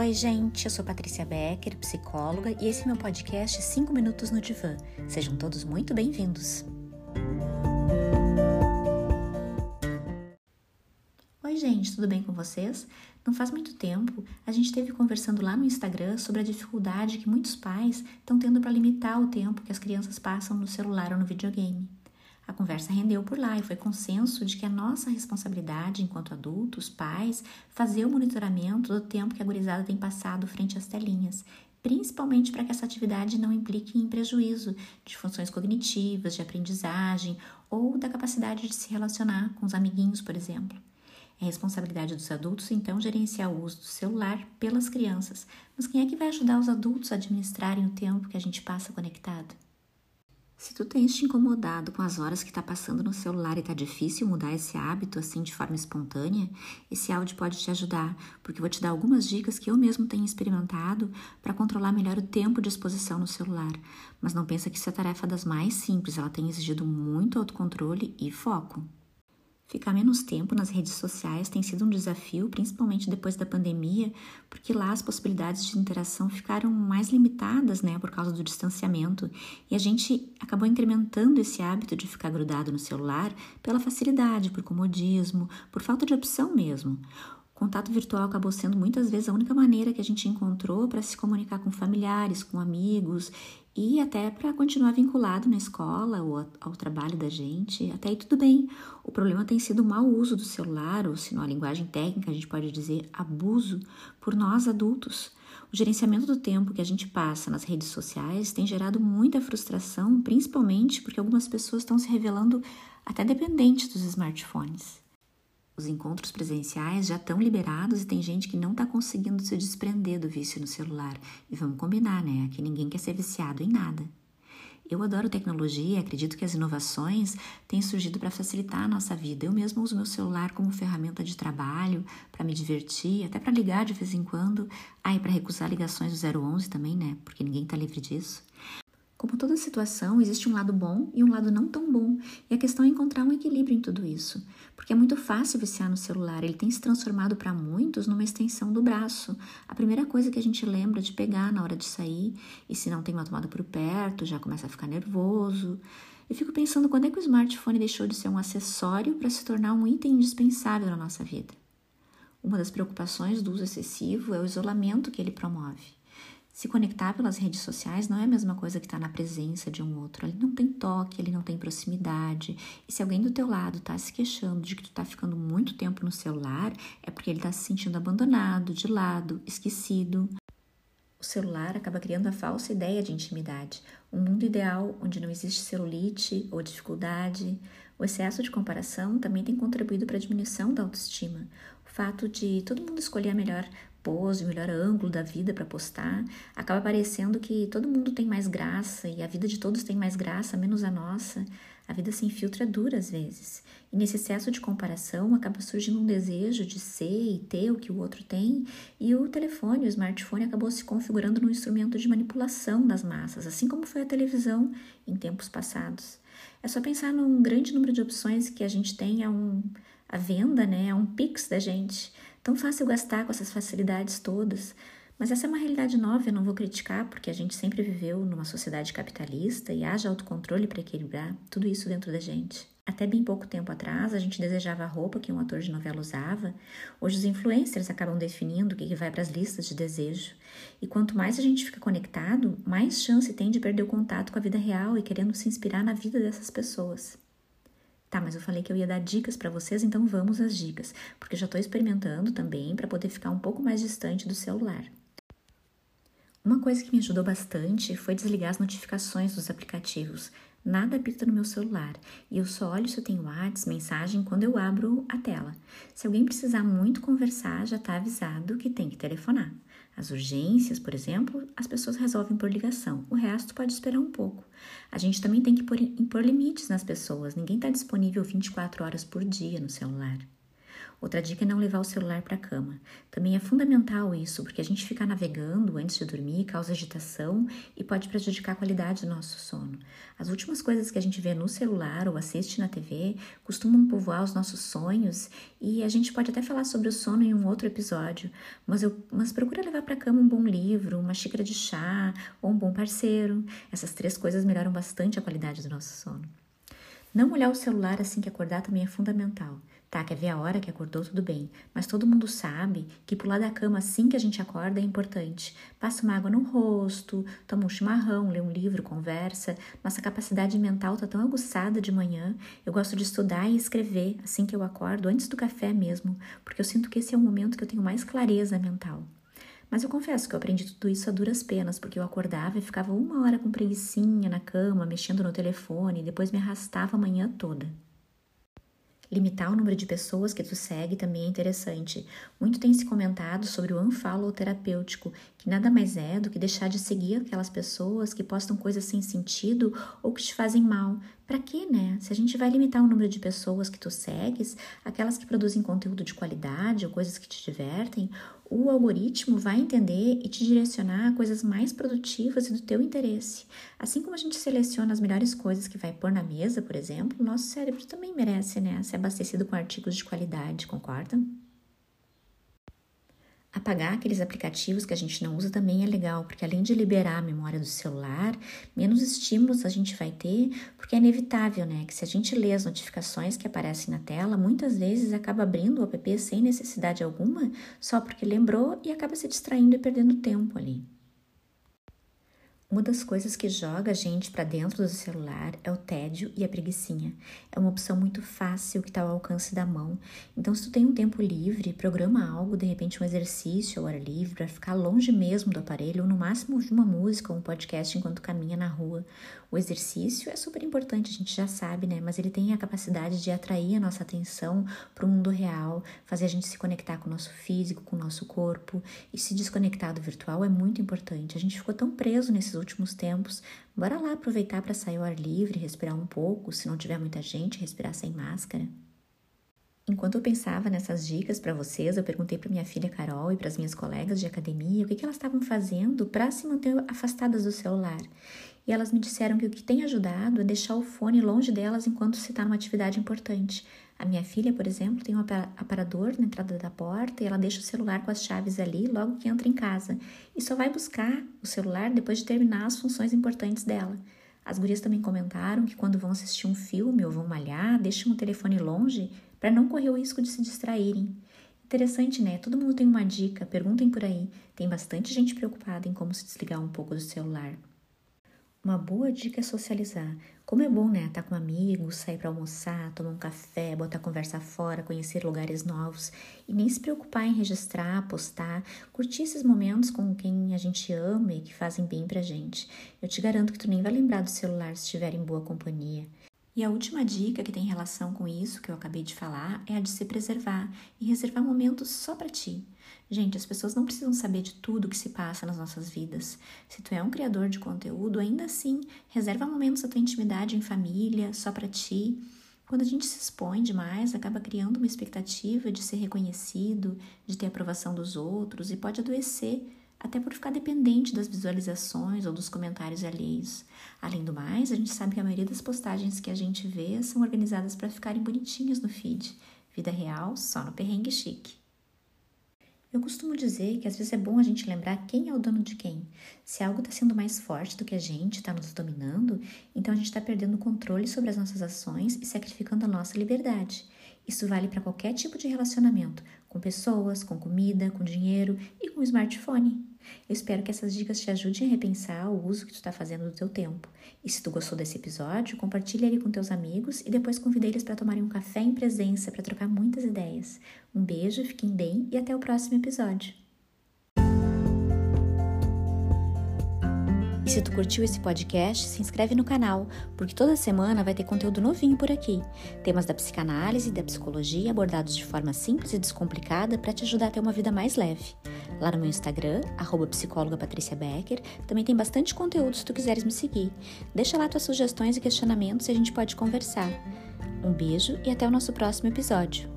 Oi, gente, eu sou Patrícia Becker, psicóloga, e esse é meu podcast 5 Minutos no Divã. Sejam todos muito bem-vindos. Oi, gente, tudo bem com vocês? Não faz muito tempo, a gente esteve conversando lá no Instagram sobre a dificuldade que muitos pais estão tendo para limitar o tempo que as crianças passam no celular ou no videogame. A conversa rendeu por lá e foi consenso de que é nossa responsabilidade, enquanto adultos, pais, fazer o monitoramento do tempo que a gurizada tem passado frente às telinhas, principalmente para que essa atividade não implique em prejuízo de funções cognitivas, de aprendizagem ou da capacidade de se relacionar com os amiguinhos, por exemplo. É responsabilidade dos adultos, então, gerenciar o uso do celular pelas crianças. Mas quem é que vai ajudar os adultos a administrarem o tempo que a gente passa conectado? Se tu tens te incomodado com as horas que está passando no celular e tá difícil mudar esse hábito assim de forma espontânea, esse áudio pode te ajudar, porque vou te dar algumas dicas que eu mesmo tenho experimentado para controlar melhor o tempo de exposição no celular. Mas não pensa que isso é tarefa das mais simples, ela tem exigido muito autocontrole e foco. Ficar menos tempo nas redes sociais tem sido um desafio, principalmente depois da pandemia, porque lá as possibilidades de interação ficaram mais limitadas, né, por causa do distanciamento, e a gente acabou incrementando esse hábito de ficar grudado no celular pela facilidade, por comodismo, por falta de opção mesmo. O contato virtual acabou sendo muitas vezes a única maneira que a gente encontrou para se comunicar com familiares, com amigos e até para continuar vinculado na escola ou ao trabalho da gente, até aí tudo bem. O problema tem sido o mau uso do celular, ou se não a linguagem técnica a gente pode dizer abuso, por nós adultos. O gerenciamento do tempo que a gente passa nas redes sociais tem gerado muita frustração, principalmente porque algumas pessoas estão se revelando até dependentes dos smartphones. Os encontros presenciais já estão liberados e tem gente que não está conseguindo se desprender do vício no celular. E vamos combinar, né? Que ninguém quer ser viciado em nada. Eu adoro tecnologia acredito que as inovações têm surgido para facilitar a nossa vida. Eu mesmo uso meu celular como ferramenta de trabalho, para me divertir, até para ligar de vez em quando. Ah, e para recusar ligações do 011 também, né? Porque ninguém está livre disso. Como toda situação, existe um lado bom e um lado não tão bom, e a questão é encontrar um equilíbrio em tudo isso, porque é muito fácil viciar no celular, ele tem se transformado para muitos numa extensão do braço. A primeira coisa que a gente lembra de pegar na hora de sair, e se não tem uma tomada por perto, já começa a ficar nervoso. Eu fico pensando quando é que o smartphone deixou de ser um acessório para se tornar um item indispensável na nossa vida. Uma das preocupações do uso excessivo é o isolamento que ele promove. Se conectar pelas redes sociais não é a mesma coisa que estar tá na presença de um outro. Ele não tem toque, ele não tem proximidade. E se alguém do teu lado está se queixando de que tu está ficando muito tempo no celular, é porque ele está se sentindo abandonado, de lado, esquecido. O celular acaba criando a falsa ideia de intimidade, um mundo ideal onde não existe celulite ou dificuldade. O excesso de comparação também tem contribuído para a diminuição da autoestima. O fato de todo mundo escolher a melhor pose, o melhor ângulo da vida para postar, acaba parecendo que todo mundo tem mais graça e a vida de todos tem mais graça, menos a nossa. A vida sem filtro é dura às vezes. E nesse excesso de comparação acaba surgindo um desejo de ser e ter o que o outro tem, e o telefone, o smartphone acabou se configurando num instrumento de manipulação das massas, assim como foi a televisão em tempos passados. É só pensar num grande número de opções que a gente tem a um a venda, né, é um pix da gente. Tão fácil gastar com essas facilidades todas. Mas essa é uma realidade nova, eu não vou criticar, porque a gente sempre viveu numa sociedade capitalista e haja autocontrole para equilibrar tudo isso dentro da gente. Até bem pouco tempo atrás, a gente desejava a roupa que um ator de novela usava. Hoje, os influencers acabam definindo o que vai para as listas de desejo. E quanto mais a gente fica conectado, mais chance tem de perder o contato com a vida real e querendo se inspirar na vida dessas pessoas. Tá, mas eu falei que eu ia dar dicas para vocês, então vamos às dicas, porque já estou experimentando também para poder ficar um pouco mais distante do celular. Uma coisa que me ajudou bastante foi desligar as notificações dos aplicativos. Nada apita no meu celular e eu só olho se eu tenho WhatsApp, mensagem quando eu abro a tela. Se alguém precisar muito conversar, já está avisado que tem que telefonar. As urgências, por exemplo, as pessoas resolvem por ligação. O resto pode esperar um pouco. A gente também tem que impor limites nas pessoas. Ninguém está disponível 24 horas por dia no celular. Outra dica é não levar o celular para a cama. Também é fundamental isso, porque a gente ficar navegando antes de dormir causa agitação e pode prejudicar a qualidade do nosso sono. As últimas coisas que a gente vê no celular ou assiste na TV costumam povoar os nossos sonhos e a gente pode até falar sobre o sono em um outro episódio, mas, eu, mas procura levar para a cama um bom livro, uma xícara de chá ou um bom parceiro. Essas três coisas melhoram bastante a qualidade do nosso sono. Não olhar o celular assim que acordar também é fundamental. Tá, quer ver a hora que acordou, tudo bem, mas todo mundo sabe que pular da cama assim que a gente acorda é importante. Passa uma água no rosto, toma um chimarrão, lê um livro, conversa. Nossa capacidade mental tá tão aguçada de manhã. Eu gosto de estudar e escrever assim que eu acordo, antes do café mesmo, porque eu sinto que esse é o momento que eu tenho mais clareza mental. Mas eu confesso que eu aprendi tudo isso a duras penas, porque eu acordava e ficava uma hora com preguiçinha na cama, mexendo no telefone, e depois me arrastava a manhã toda. Limitar o número de pessoas que tu segue também é interessante. Muito tem se comentado sobre o unfollow terapêutico, que nada mais é do que deixar de seguir aquelas pessoas que postam coisas sem sentido ou que te fazem mal. Para quê, né? Se a gente vai limitar o número de pessoas que tu segues, aquelas que produzem conteúdo de qualidade ou coisas que te divertem, o algoritmo vai entender e te direcionar a coisas mais produtivas e do teu interesse. Assim como a gente seleciona as melhores coisas que vai pôr na mesa, por exemplo, nosso cérebro também merece né, ser abastecido com artigos de qualidade, concorda? Apagar aqueles aplicativos que a gente não usa também é legal, porque além de liberar a memória do celular, menos estímulos a gente vai ter, porque é inevitável, né? Que se a gente lê as notificações que aparecem na tela, muitas vezes acaba abrindo o app sem necessidade alguma, só porque lembrou e acaba se distraindo e perdendo tempo ali. Uma das coisas que joga a gente para dentro do celular é o tédio e a preguiçinha. É uma opção muito fácil que está ao alcance da mão. Então, se tu tem um tempo livre, programa algo, de repente um exercício ao ar livre, para ficar longe mesmo do aparelho, ou no máximo ouvir uma música ou um podcast enquanto caminha na rua. O exercício é super importante, a gente já sabe, né? Mas ele tem a capacidade de atrair a nossa atenção para o mundo real, fazer a gente se conectar com o nosso físico, com o nosso corpo. E se desconectar do virtual é muito importante. A gente ficou tão preso nesses últimos tempos. Bora lá aproveitar para sair ao ar livre, respirar um pouco, se não tiver muita gente, respirar sem máscara. Enquanto eu pensava nessas dicas para vocês, eu perguntei para minha filha Carol e para as minhas colegas de academia o que, que elas estavam fazendo para se manter afastadas do celular e elas me disseram que o que tem ajudado é deixar o fone longe delas enquanto se está numa atividade importante. A minha filha, por exemplo, tem um aparador na entrada da porta e ela deixa o celular com as chaves ali logo que entra em casa e só vai buscar o celular depois de terminar as funções importantes dela. As gurias também comentaram que quando vão assistir um filme ou vão malhar, deixam o telefone longe para não correr o risco de se distraírem. Interessante, né? Todo mundo tem uma dica, perguntem por aí. Tem bastante gente preocupada em como se desligar um pouco do celular. Uma boa dica é socializar. Como é bom, né? Estar tá com amigos, sair para almoçar, tomar um café, botar conversa fora, conhecer lugares novos e nem se preocupar em registrar, postar, curtir esses momentos com quem a gente ama e que fazem bem pra gente. Eu te garanto que tu nem vai lembrar do celular se estiver em boa companhia. E a última dica que tem relação com isso que eu acabei de falar é a de se preservar e reservar momentos só para ti. Gente, as pessoas não precisam saber de tudo que se passa nas nossas vidas. Se tu é um criador de conteúdo, ainda assim, reserva momentos da tua intimidade em família, só para ti. Quando a gente se expõe demais, acaba criando uma expectativa de ser reconhecido, de ter aprovação dos outros e pode adoecer até por ficar dependente das visualizações ou dos comentários alheios. Além do mais, a gente sabe que a maioria das postagens que a gente vê são organizadas para ficarem bonitinhas no feed. Vida real, só no perrengue chique. Eu costumo dizer que às vezes é bom a gente lembrar quem é o dono de quem. Se algo está sendo mais forte do que a gente, está nos dominando, então a gente está perdendo o controle sobre as nossas ações e sacrificando a nossa liberdade. Isso vale para qualquer tipo de relacionamento, com pessoas, com comida, com dinheiro e com smartphone. Eu espero que essas dicas te ajudem a repensar o uso que tu está fazendo do teu tempo. E se tu gostou desse episódio, compartilhe ele com teus amigos e depois convide eles para tomarem um café em presença para trocar muitas ideias. Um beijo, fiquem bem e até o próximo episódio. E se tu curtiu esse podcast, se inscreve no canal, porque toda semana vai ter conteúdo novinho por aqui. Temas da psicanálise e da psicologia abordados de forma simples e descomplicada para te ajudar a ter uma vida mais leve. Lá no meu Instagram, arroba Becker, também tem bastante conteúdo se tu quiseres me seguir. Deixa lá tuas sugestões e questionamentos e a gente pode conversar. Um beijo e até o nosso próximo episódio.